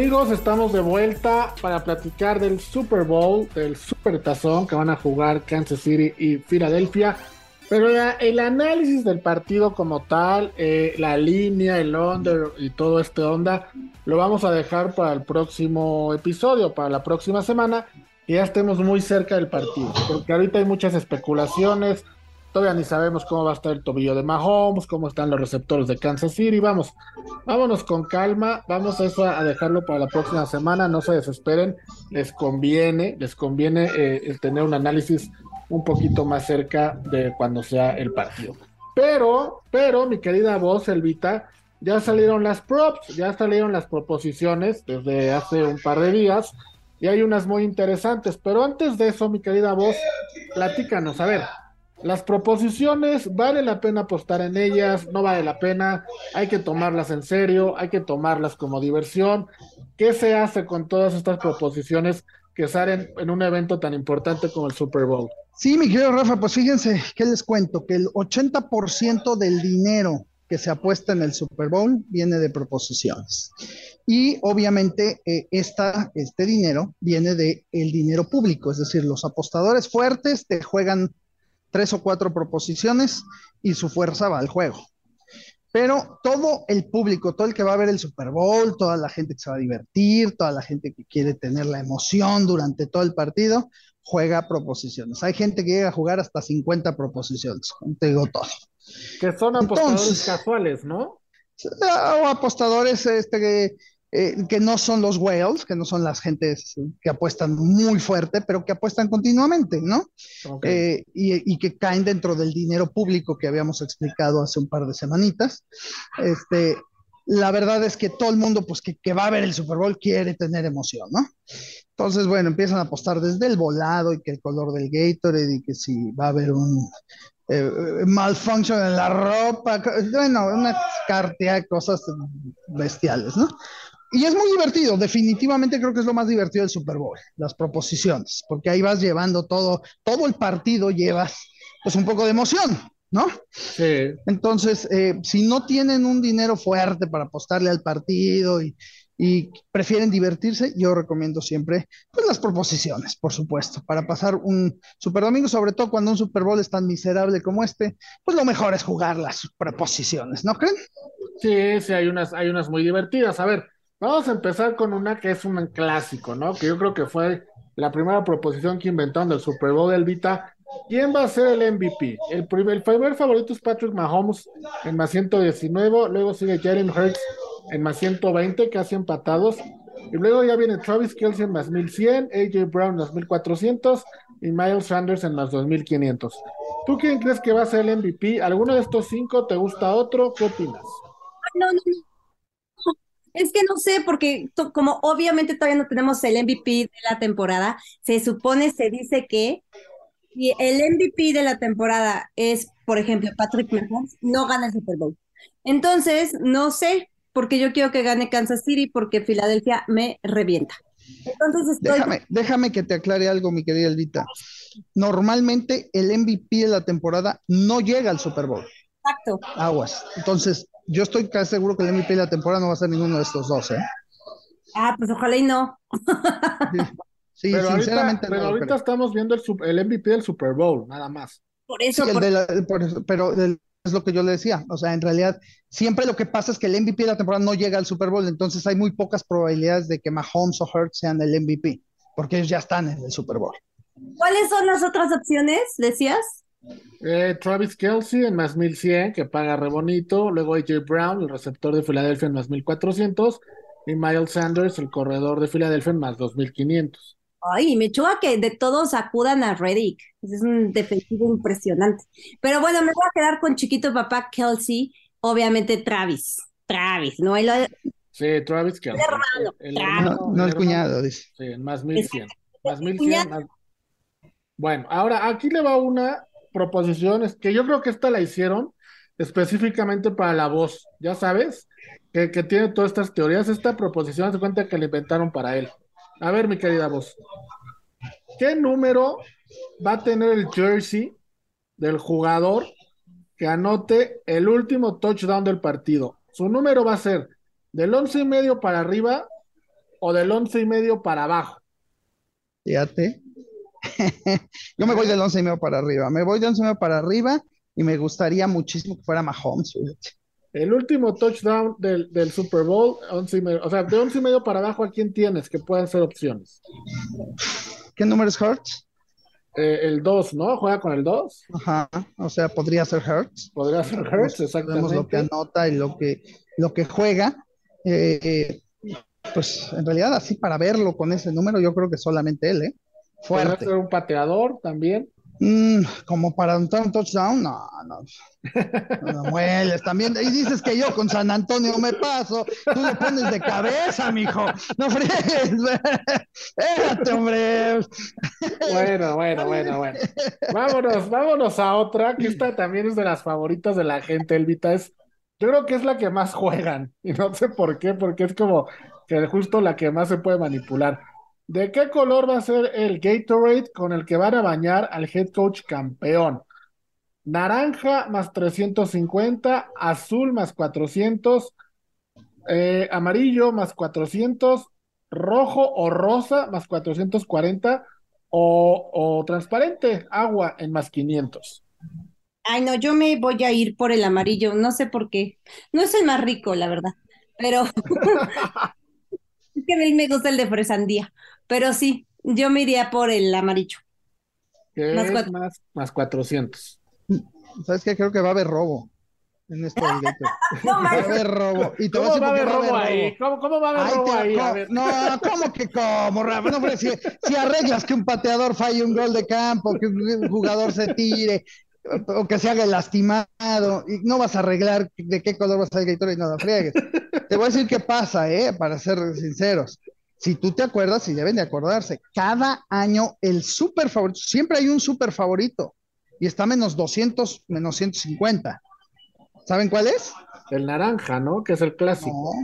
Amigos, estamos de vuelta para platicar del Super Bowl, del Super Tazón que van a jugar Kansas City y Filadelfia. Pero el análisis del partido como tal, eh, la línea, el under y todo este onda, lo vamos a dejar para el próximo episodio, para la próxima semana, y ya estemos muy cerca del partido. Porque ahorita hay muchas especulaciones, Todavía ni sabemos cómo va a estar el tobillo de Mahomes, cómo están los receptores de Kansas City. Vamos, vámonos con calma. Vamos a eso a dejarlo para la próxima semana. No se desesperen. Les conviene, les conviene eh, tener un análisis un poquito más cerca de cuando sea el partido. Pero, pero, mi querida voz, Elvita, ya salieron las props, ya salieron las proposiciones desde hace un par de días y hay unas muy interesantes. Pero antes de eso, mi querida voz, platícanos, a ver, las proposiciones, vale la pena apostar en ellas, no vale la pena, hay que tomarlas en serio, hay que tomarlas como diversión. ¿Qué se hace con todas estas proposiciones que salen en un evento tan importante como el Super Bowl? Sí, mi querido Rafa, pues fíjense, ¿qué les cuento? Que el 80% del dinero que se apuesta en el Super Bowl viene de proposiciones. Y obviamente eh, esta, este dinero viene de el dinero público, es decir, los apostadores fuertes te juegan tres o cuatro proposiciones y su fuerza va al juego. Pero todo el público, todo el que va a ver el Super Bowl, toda la gente que se va a divertir, toda la gente que quiere tener la emoción durante todo el partido, juega proposiciones. Hay gente que llega a jugar hasta 50 proposiciones, te digo todo. Que son apostadores casuales, ¿no? O apostadores este, eh, que no son los whales, que no son las gentes que apuestan muy fuerte, pero que apuestan continuamente, ¿no? Eh, y, que caen dentro del dinero público que habíamos explicado hace un par de semanitas. Este, la verdad es que todo el mundo, pues que, va a ver el Super Bowl, quiere tener emoción, ¿no? Entonces, bueno, empiezan a apostar desde el volado y que el color del Gatorade y que si va a haber un eh, malfunction en la ropa, bueno, una cartera de cosas bestiales, ¿no? Y es muy divertido, definitivamente creo que es lo más divertido del Super Bowl, las proposiciones, porque ahí vas llevando todo, todo el partido llevas pues un poco de emoción, ¿no? Sí. Entonces, eh, si no tienen un dinero fuerte para apostarle al partido y, prefieren divertirse, yo recomiendo siempre pues las proposiciones, por supuesto, para pasar un Super Domingo, sobre todo cuando un Super Bowl es tan miserable como este, pues lo mejor es jugar las proposiciones, ¿no creen? Sí, sí, hay unas, hay unas muy divertidas. A ver, Vamos a empezar con una que es un clásico, ¿no? Que yo creo que fue la primera proposición que inventaron el Super Bowl del Vita. ¿Quién va a ser el MVP? El primer, favorito es Patrick Mahomes en más 119, luego sigue Jalen Hurts en más 120, casi empatados. Y luego ya viene Travis Kelsey en más 1100, AJ Brown en más 1400 y Miles Sanders en más 2500. ¿Tú quién crees que va a ser el MVP? ¿Alguno de estos cinco te gusta otro? ¿Qué opinas? No, no, no. Es que no sé, porque como obviamente todavía no tenemos el MVP de la temporada, se supone, se dice que si el MVP de la temporada es, por ejemplo, Patrick Mahomes, no gana el Super Bowl. Entonces, no sé, porque yo quiero que gane Kansas City porque Filadelfia me revienta. Entonces déjame, déjame que te aclare algo, mi querida Elvita. Normalmente el MVP de la temporada no llega al Super Bowl. Exacto. Aguas. Entonces, yo estoy casi seguro que el MVP de la temporada no va a ser ninguno de estos dos, ¿eh? Ah, pues ojalá y no. sí, pero sinceramente ahorita, Pero ahorita estamos viendo el, el, MVP del Super Bowl, nada más. Por eso. pero es lo que yo le decía. O sea, en realidad, siempre lo que pasa es que el MVP de la temporada no llega al Super Bowl, entonces hay muy pocas probabilidades de que Mahomes o Hurts sean el MVP, porque ellos ya están en el Super Bowl. ¿Cuáles son las otras opciones, decías? Eh, Travis Kelsey en más 1100, que paga re bonito. Luego AJ Brown, el receptor de Filadelfia en más 1400. Y Miles Sanders, el corredor de Filadelfia en más 2500. Ay, me chuga que de todos acudan a Reddick. Es un defensivo impresionante. Pero bueno, me voy a quedar con chiquito papá Kelsey. Obviamente Travis. Travis, ¿no? Sí, Travis Kelsey. El hermano, no, el, cuñado, dice. Sí, en más 1100. Más 1100. Bueno, ahora aquí le va una proposiciones, que yo creo que esta la hicieron específicamente para la voz, ya sabes, que, tiene todas estas teorías, esta proposición se cuenta que la inventaron para él. A ver, mi querida voz, ¿qué número va a tener el jersey del jugador que anote el último touchdown del partido? Su número va a ser del once y medio para arriba o del once y medio para abajo. Fíjate. Yo me voy del once y medio para arriba. Me voy del once y medio para arriba y me gustaría muchísimo que fuera Mahomes. El último touchdown del, del Super Bowl, 11 y medio, o sea, de once y medio para abajo, ¿a quién tienes que puedan ser opciones? ¿Qué número es Hurts? Eh, el 2, ¿no? ¿Juega con el 2? Ajá, o sea, podría ser Hurts. Podría ser Hurts, exactamente. Vemos lo que anota y lo que, lo que juega. Eh, pues en realidad, así para verlo con ese número, yo creo que solamente él, ¿eh? Fuerte. ¿Podría ser un pateador también? Mm, como para un, touchdown, no, no. No mueles también. Y dices que yo con San Antonio me paso. Tú lo pones de cabeza, mijo. No fregues. Espérate, hombre. Bueno, bueno, bueno, bueno. Vámonos, vámonos a otra, que esta también es de las favoritas de la gente, Elvita. Es, yo creo que es la que más juegan. Y no sé por qué, porque es como que justo la que más se puede manipular. ¿De qué color va a ser el Gatorade con el que van a bañar al head coach campeón? Naranja más 350, azul más 400, eh, amarillo más 400, rojo o rosa más 440 o, o transparente, agua en más 500. Ay, no, yo me voy a ir por el amarillo, no sé por qué. No es el más rico, la verdad, pero es que a mí me gusta el de fresandía. Pero sí, yo me iría por el amarillo. más, más, 400. ¿Sabes qué? Creo que va a haber robo en este directo. no, va a haber robo. Y te ¿Cómo va a haber robo, ahí? ¿Cómo, va a haber robo ahí? No, ¿cómo que cómo, Rafa? No, si, si, arreglas que un pateador falle un gol de campo, que un jugador se tire, o que se haga lastimado, y no vas a arreglar de qué color va a ser el y no lo friegues. Te voy a decir qué pasa, ¿eh? Para ser sinceros si tú te acuerdas, y deben de acordarse, cada año el super favorito, siempre hay un super favorito, y está menos 200, menos 150. ¿Saben cuál es? El naranja, ¿no? Que es el clásico.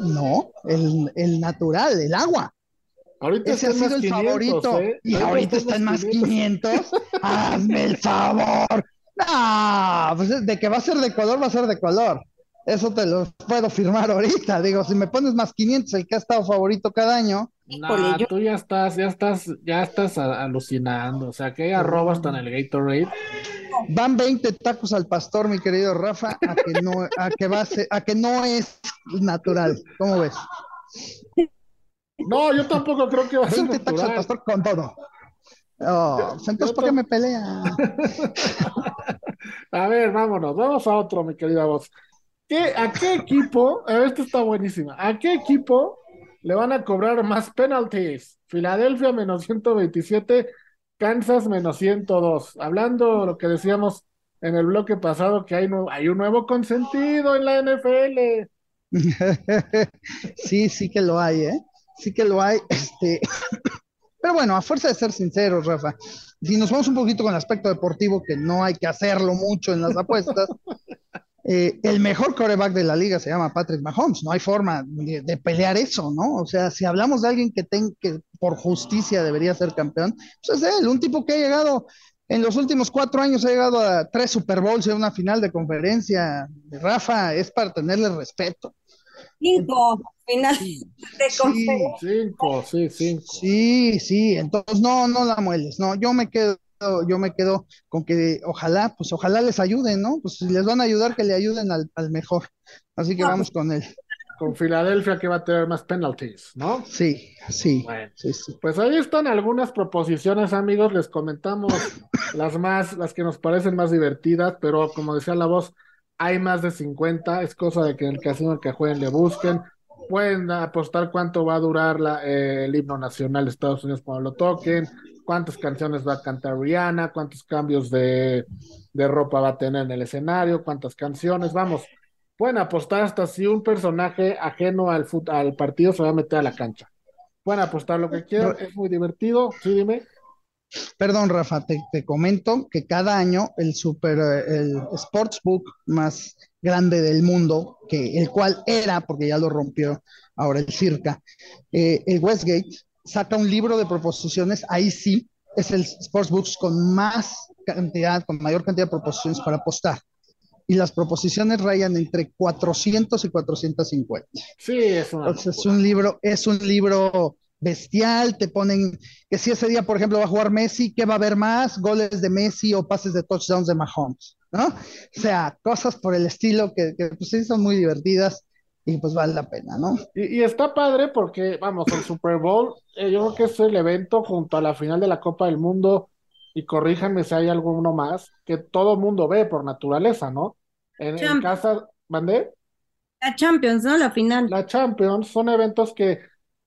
No, el, natural, el agua. Ahorita Ese ha sido el favorito. ¿eh? Y ahorita, está en más 500. ¡Hazme el favor! No, pues de que va a ser de color, va a ser de color. Eso te lo puedo firmar ahorita. Digo, si me pones más 500, el que ha estado favorito cada año. No, tú ya estás, ya estás, ya estás alucinando. O sea, que arroba hasta en el Gatorade. Van 20 tacos al pastor, mi querido Rafa, a que no, a que va a, que no es natural. ¿Cómo ves? No, yo tampoco creo que va a ser 20 tacos al pastor con todo. Oh, pues entonces, ¿por qué me pelea? a ver, vámonos, vamos a otro, mi querida voz. ¿A qué equipo? Esto está buenísima. ¿A qué equipo le van a cobrar más penalties? Filadelfia menos 127, Kansas menos 102. Hablando lo que decíamos en el bloque pasado, que hay, hay un nuevo consentido en la NFL. sí, sí que lo hay, ¿eh? Sí que lo hay. Este... Pero bueno, a fuerza de ser sinceros, Rafa, si nos vamos un poquito con el aspecto deportivo, que no hay que hacerlo mucho en las apuestas, eh, el mejor coreback de la liga se llama Patrick Mahomes. No hay forma de, pelear eso, ¿no? O sea, si hablamos de alguien que, que por justicia debería ser campeón, pues es él, un tipo que ha llegado en los últimos cuatro años, ha llegado a tres Super Bowls y a una final de conferencia. Rafa, es para tenerle respeto. Cinco final de conferencia. Cinco, sí, cinco. Sí, sí, entonces no, no la mueles, no, yo me quedo yo me quedo con que ojalá, pues ojalá les ayuden, ¿no? Pues si les van a ayudar, que le ayuden al, mejor. Así que vamos con él. Con Filadelfia que va a tener más penalties, ¿no? Sí, sí, Pues ahí están algunas proposiciones, amigos. Les comentamos las más, las que nos parecen más divertidas, pero como decía la voz, hay más de 50. Es cosa de que en el casino que jueguen le busquen. Pueden apostar cuánto va a durar la, eh, el himno nacional de Estados Unidos cuando lo toquen cuántas canciones va a cantar Rihanna, cuántos cambios de, ropa va a tener en el escenario, cuántas canciones, vamos, pueden apostar hasta si un personaje ajeno al, al partido se va a meter a la cancha. Pueden apostar lo que quieran, es muy divertido, sí, dime. Perdón, Rafa, te, comento que cada año el super, el sportsbook más grande del mundo, que el cual era, porque ya lo rompió ahora el Circa, eh, el Westgate, saca un libro de proposiciones, ahí sí es el Sportsbooks con más cantidad, con mayor cantidad de proposiciones para apostar. y las proposiciones rayan entre 400 y 450. Sí, es, es un libro, es un libro bestial, te ponen que si ese día, por ejemplo, va a jugar Messi, ¿qué va a haber más? Goles de Messi o pases de touchdowns de Mahomes, ¿no? O sea, cosas por el estilo que, pues sí son muy divertidas y pues vale la pena, ¿no? Y, está padre porque, vamos, el Super Bowl, eh, yo creo que es el evento junto a la final de la Copa del Mundo, y corríjanme si hay alguno más, que todo mundo ve por naturaleza, ¿no? En, en casa, ¿mandé? La Champions, ¿no? La final. La Champions son eventos que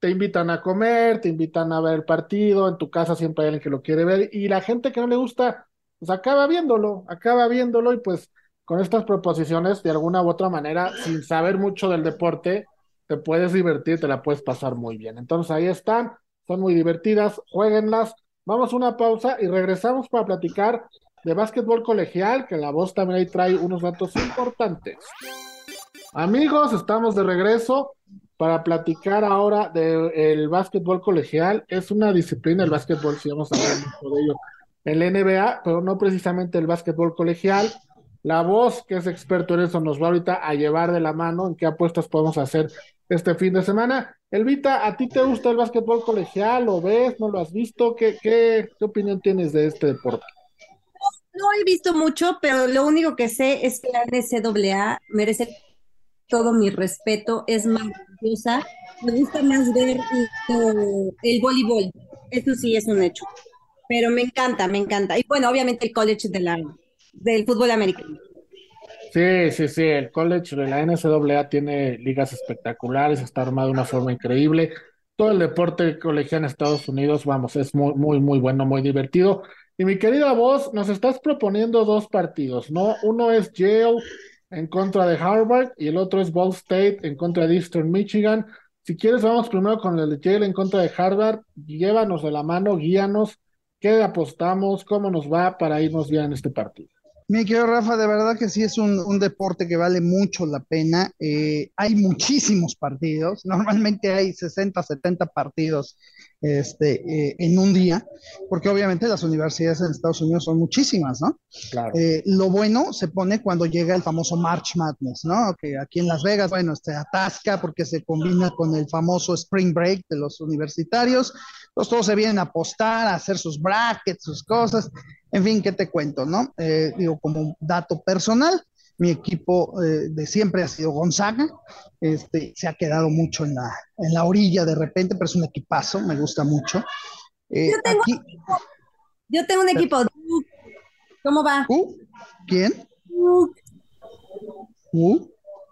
te invitan a comer, te invitan a ver el partido, en tu casa siempre hay alguien que lo quiere ver y la gente que no le gusta, pues acaba viéndolo, acaba viéndolo y pues con estas proposiciones, de alguna u otra manera, sin saber mucho del deporte, te puedes divertir, te la puedes pasar muy bien. Entonces ahí están, son muy divertidas, jueguenlas. Vamos a una pausa y regresamos para platicar de básquetbol colegial, que la voz también ahí trae unos datos importantes. Amigos, estamos de regreso para platicar ahora del básquetbol colegial. Es una disciplina el básquetbol, si vamos a hablar mucho de ello, el NBA, pero no precisamente el básquetbol colegial. La voz, que es experto en eso, nos va ahorita a llevar de la mano en qué apuestas podemos hacer este fin de semana. Elvita, ¿a ti te gusta el básquetbol colegial? ¿Lo ves? ¿No lo has visto? ¿Qué, qué, qué opinión tienes de este deporte? No, he visto mucho, pero lo único que sé es que la NCAA merece todo mi respeto, es maravillosa. Me gusta más ver el voleibol, eso sí es un hecho. Pero me encanta, me encanta. Y bueno, obviamente el college de la, del fútbol americano. Sí, sí, sí, el college de la NCAA tiene ligas espectaculares, está armado de una forma increíble. Todo el deporte colegial en Estados Unidos, vamos, es muy, muy, muy bueno, muy divertido. Y mi querida voz, nos estás proponiendo dos partidos, ¿no? Uno es Yale en contra de Harvard y el otro es Ball State en contra de Eastern Michigan. Si quieres, vamos primero con el de Yale en contra de Harvard. Llévanos de la mano, guíanos. ¿Qué apostamos? ¿Cómo nos va para irnos bien en este partido? Mi querido Rafa, de verdad que sí es un, deporte que vale mucho la pena. Eh, hay muchísimos partidos, normalmente hay 60, 70 partidos este, eh, en un día, porque obviamente las universidades en Estados Unidos son muchísimas, ¿no? Claro. Eh, lo bueno se pone cuando llega el famoso March Madness, ¿no? Que aquí en Las Vegas, bueno, se atasca porque se combina con el famoso Spring Break de los universitarios. Entonces todos se vienen a apostar, a hacer sus brackets, sus cosas. En fin, ¿qué te cuento, no? Eh, digo, como dato personal, mi equipo eh, de siempre ha sido Gonzaga. Este, se ha quedado mucho en la, en la orilla de repente, pero es un equipazo, me gusta mucho. Eh, yo, tengo yo, tengo un equipo. ¿Cómo va? ¿Uh? ¿Quién? ¿Uh?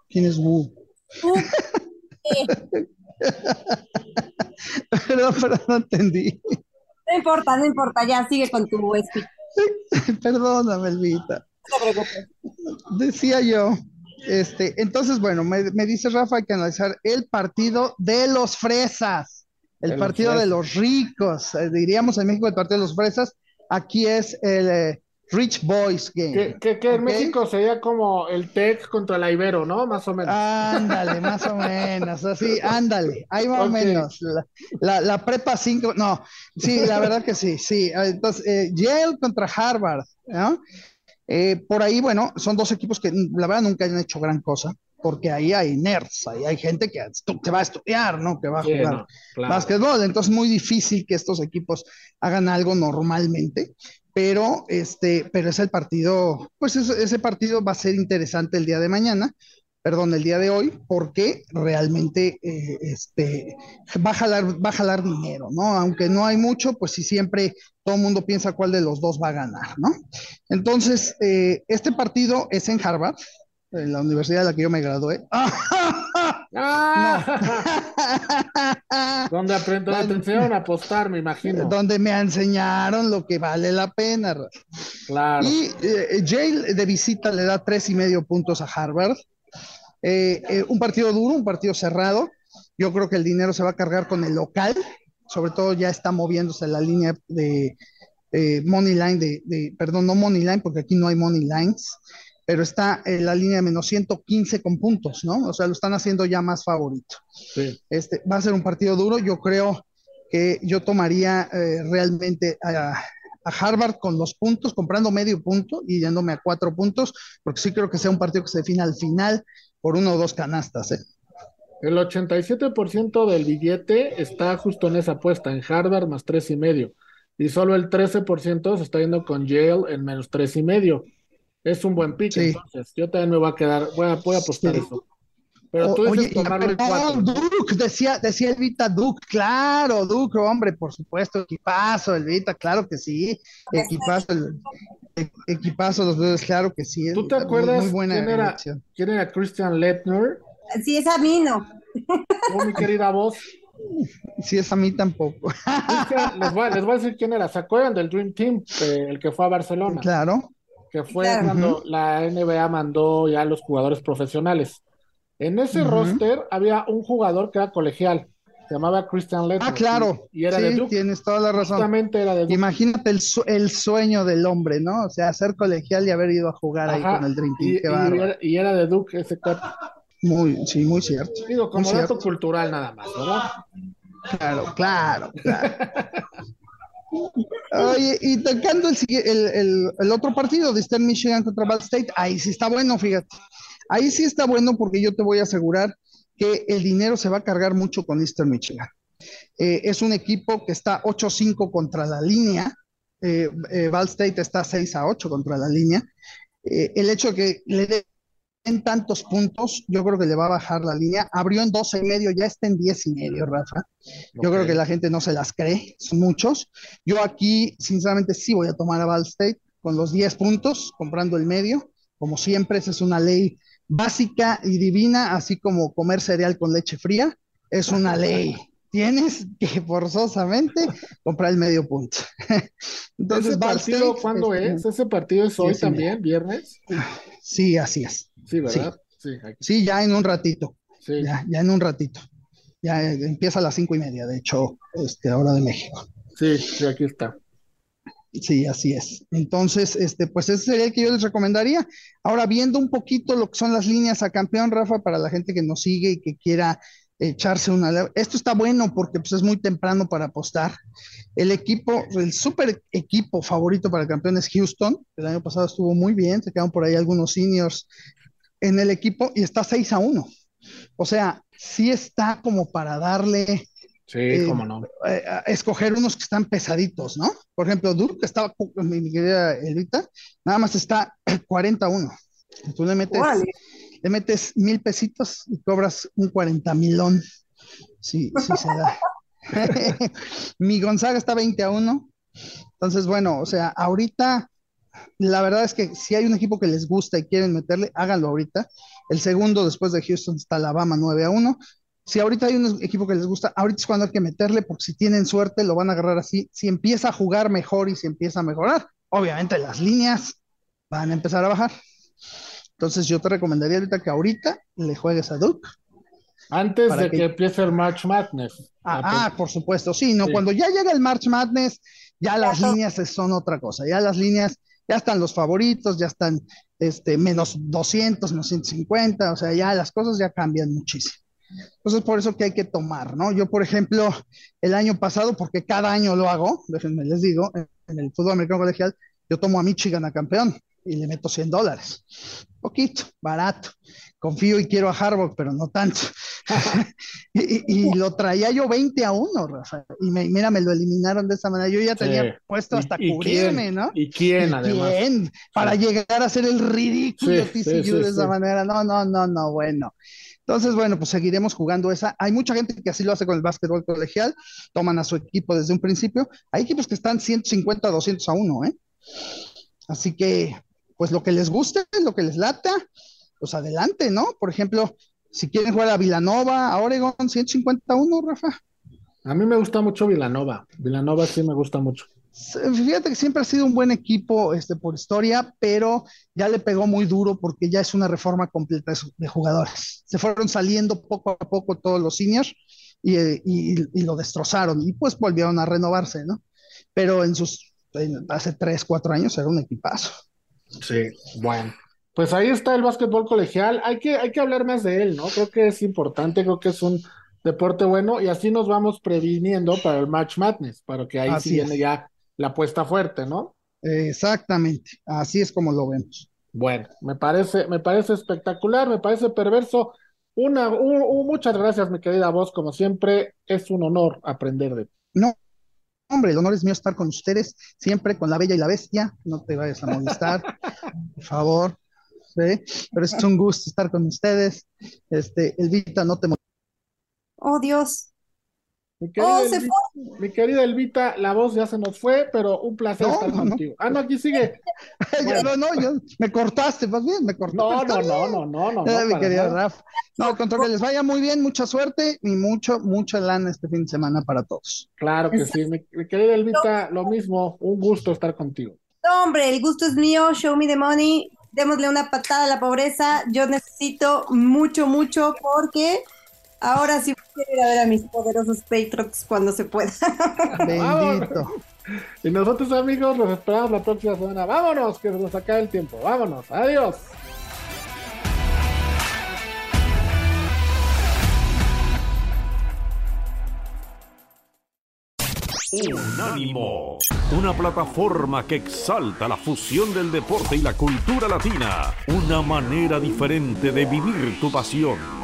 ¿Quién es Wu? perdón, pero no entendí. No importa, no importa, ya sigue con tu speech. Perdóname, Elvita. Decía yo, este, entonces, bueno, me, dice Rafa, hay que analizar el partido de los fresas, el partido de los ricos, eh, diríamos en México el partido de los fresas, aquí es el eh, Rich Boys Game. Que, en México sería como el Tech contra la Ibero, ¿no? Más o menos. Ándale, más o menos, así, ándale, ahí más o menos. La, prepa 5, no, sí, la verdad que sí, sí. Entonces, eh, Yale contra Harvard, ¿no? Eh, por ahí, bueno, son dos equipos que la verdad nunca han hecho gran cosa, porque ahí hay nerds, ahí hay gente que, que va a estudiar, ¿no? Que va a jugar básquetbol. Entonces, es muy difícil que estos equipos hagan algo normalmente, pero, este, pero es el partido, pues ese partido va a ser interesante el día de mañana perdón, el día de hoy, porque realmente eh, este, va, a jalar, va a jalar dinero, ¿no? Aunque no hay mucho, pues sí siempre todo el mundo piensa cuál de los dos va a ganar, ¿no? Entonces, eh, este partido es en Harvard, en la universidad de la que yo me gradué. donde, donde te enseñaron a apostar, me imagino. Donde me enseñaron lo que vale la pena. Claro. Y eh, Jale de visita le da tres y medio puntos a Harvard. Eh, eh, un partido duro, un partido cerrado. Yo creo que el dinero se va a cargar con el local, sobre todo ya está moviéndose la línea de money line, de, perdón, no money line, porque aquí no hay money lines, pero está en la línea de menos 115 con puntos, ¿no? O sea, lo están haciendo ya más favorito. Este, va a ser un partido duro, yo creo que yo tomaría eh, realmente a, Harvard con los puntos, comprando medio punto y yéndome a cuatro puntos, porque sí creo que sea un partido que se define al final por uno o dos canastas. ¿eh? El 87% del billete está justo en esa apuesta, en Harvard más tres y medio. Y solo el 13% se está yendo con Yale en menos tres y medio. Es un buen pick, entonces. Yo también me voy a quedar, voy a, voy a apostar eso. Pero tú dices tomarlo en cuatro. Duke, decía, decía Elvita Duke, claro, Duke, hombre, por supuesto, equipazo, Elvita, claro que sí, equipazo, e, equipazo los dos, claro que sí. ¿Tú te acuerdas quién, era, quién era Christian Lettner? Sí, es a mí, no. Oh, mi querida voz. Sí, es a mí tampoco. les, voy, les voy a decir quién era. ¿Se acuerdan del Dream Team? Eh, el que fue a Barcelona. Claro. Que fue cuando la NBA mandó ya a los jugadores profesionales. En ese roster había un jugador que era colegial, se llamaba Christian Lettner. Ah, claro. Y, era de Duke. Tienes toda la razón. Justamente era de Duke. Imagínate el, el, sueño del hombre, ¿no? O sea, ser colegial y haber ido a jugar ahí con el Dream Team. Y, era, de Duke ese cuate. Muy, sí, muy cierto. Digo, como dato cultural nada más, ¿verdad? Claro, claro, claro. Oye, y tocando el, el, el, otro partido de Eastern Michigan contra Ball State, ahí sí está bueno, fíjate. Ahí sí está bueno porque yo te voy a asegurar que el dinero se va a cargar mucho con Eastern Michigan. Eh, es un equipo que está 8-5 contra la línea. Eh, eh State está 6 a 8 contra la línea. Eh, el hecho de que le den tantos puntos, yo creo que le va a bajar la línea. Abrió en 12 y medio, ya está en 10 y medio, Rafa. Yo creo que la gente no se las cree, son muchos. Yo aquí, sinceramente, sí voy a tomar a Val State con los 10 puntos, comprando el medio. Como siempre, esa es una ley básica y divina, así como comer cereal con leche fría, es una ley. Tienes que forzosamente comprar el medio punto. Entonces, ¿Ese partido cuándo este, es? ¿Ese partido es hoy también, viernes? Sí, así es. Sí, ¿verdad? Sí, ya en un ratito. Ya, ya en un ratito. Ya empieza a las cinco y media, de hecho, este, hora de México. Sí, sí, aquí está. Sí, así es. Entonces, este, pues ese sería el que yo les recomendaría. Ahora, viendo un poquito lo que son las líneas a campeón, Rafa, para la gente que nos sigue y que quiera echarse una... Esto está bueno porque pues, es muy temprano para apostar. El equipo, el super equipo favorito para el campeón es Houston. El año pasado estuvo muy bien, se quedaron por ahí algunos seniors en el equipo y está 6 a 1. O sea, sí está como para darle Sí, eh, cómo no. Eh, escoger unos que están pesaditos, ¿no? Por ejemplo, Duke, que estaba, mi, querida Elvita, nada más está 41. Tú le metes, le metes mil pesitos y cobras un 40 milón. Sí, sí se da. mi Gonzaga está 20 a 1. Entonces, bueno, o sea, ahorita la verdad es que si hay un equipo que les gusta y quieren meterle, háganlo ahorita. El segundo después de Houston está Alabama 9 a 1 si ahorita hay un equipo que les gusta, ahorita es cuando hay que meterle, porque si tienen suerte lo van a agarrar así. Si empieza a jugar mejor y si empieza a mejorar, obviamente las líneas van a empezar a bajar. Entonces yo te recomendaría ahorita que ahorita le juegues a Duke. Antes de que... empiece el March Madness. Ah, ah por supuesto, sí, no, cuando ya llega el March Madness, ya las líneas son otra cosa, ya las líneas, ya están los favoritos, ya están este, menos 200, menos 150, o sea, ya las cosas ya cambian muchísimo. Entonces, por eso que hay que tomar, ¿no? Yo, por ejemplo, el año pasado, porque cada año lo hago, déjenme les digo, en el fútbol americano colegial, yo tomo a Michigan a campeón y le meto 100 dólares. Poquito, barato. Confío y quiero a Harvard, pero no tanto. y, lo traía yo 20 a 1, Rafa. Y mira, me lo eliminaron de esa manera. Yo ya tenía puesto hasta cubrirme, ¿no? ¿Y quién, además? ¿Quién? Para llegar a hacer el ridículo TCU de esa manera. No, no, no, no, bueno. Entonces, bueno, pues seguiremos jugando esa. Hay mucha gente que así lo hace con el básquetbol colegial, toman a su equipo desde un principio. Hay equipos que están 150, 200 a 1, ¿eh? Así que, pues lo que les guste, lo que les lata, pues adelante, ¿no? Por ejemplo, si quieren jugar a Villanova, a Oregon, 150 a 1, Rafa. A mí me gusta mucho Villanova. Villanova sí me gusta mucho. Fíjate que siempre ha sido un buen equipo este, por historia, pero ya le pegó muy duro porque ya es una reforma completa de jugadores. Se fueron saliendo poco a poco todos los seniors y, lo destrozaron y pues volvieron a renovarse, ¿no? Pero en sus, hace tres, cuatro años era un equipazo. Sí, bueno. Pues ahí está el básquetbol colegial. Hay que, hay que hablar más de él, ¿no? Creo que es importante, creo que es un deporte bueno y así nos vamos previniendo para el Match Madness, para que ahí sí viene ya la apuesta fuerte, ¿no? Exactamente, así es como lo vemos. Bueno, me parece, me parece espectacular, me parece perverso. Una, muchas gracias, mi querida voz, como siempre, es un honor aprender de ti. No, hombre, el honor es mío estar con ustedes, siempre con la bella y la bestia. No te vayas a molestar, por favor. ¿sí? Pero es un gusto estar con ustedes. Este, Elvita, no te Oh, Dios. Mi querida, oh, Elvita, mi querida, Elvita, la voz ya se nos fue, pero un placer estar contigo. Ah, no, aquí sigue. no, no, yo, me cortaste, más bien, me cortaste. No, no, no, no, no, no, no. mi querido Rafa. No, con que les vaya muy bien, mucha suerte y mucho, mucha lana este fin de semana para todos. Claro que sí, mi, mi querida Elvita, lo mismo, un gusto estar contigo. No, hombre, el gusto es mío, show me the money, démosle una patada a la pobreza, yo necesito mucho, mucho porque Ahora sí voy a ir a ver a mis poderosos Patriots cuando se pueda. Bendito. y nosotros, amigos, los esperamos la próxima semana. Vámonos, que se nos acaba el tiempo. Vámonos. Adiós. Unánimo, una plataforma que exalta la fusión del deporte y la cultura latina, una manera diferente de vivir tu pasión.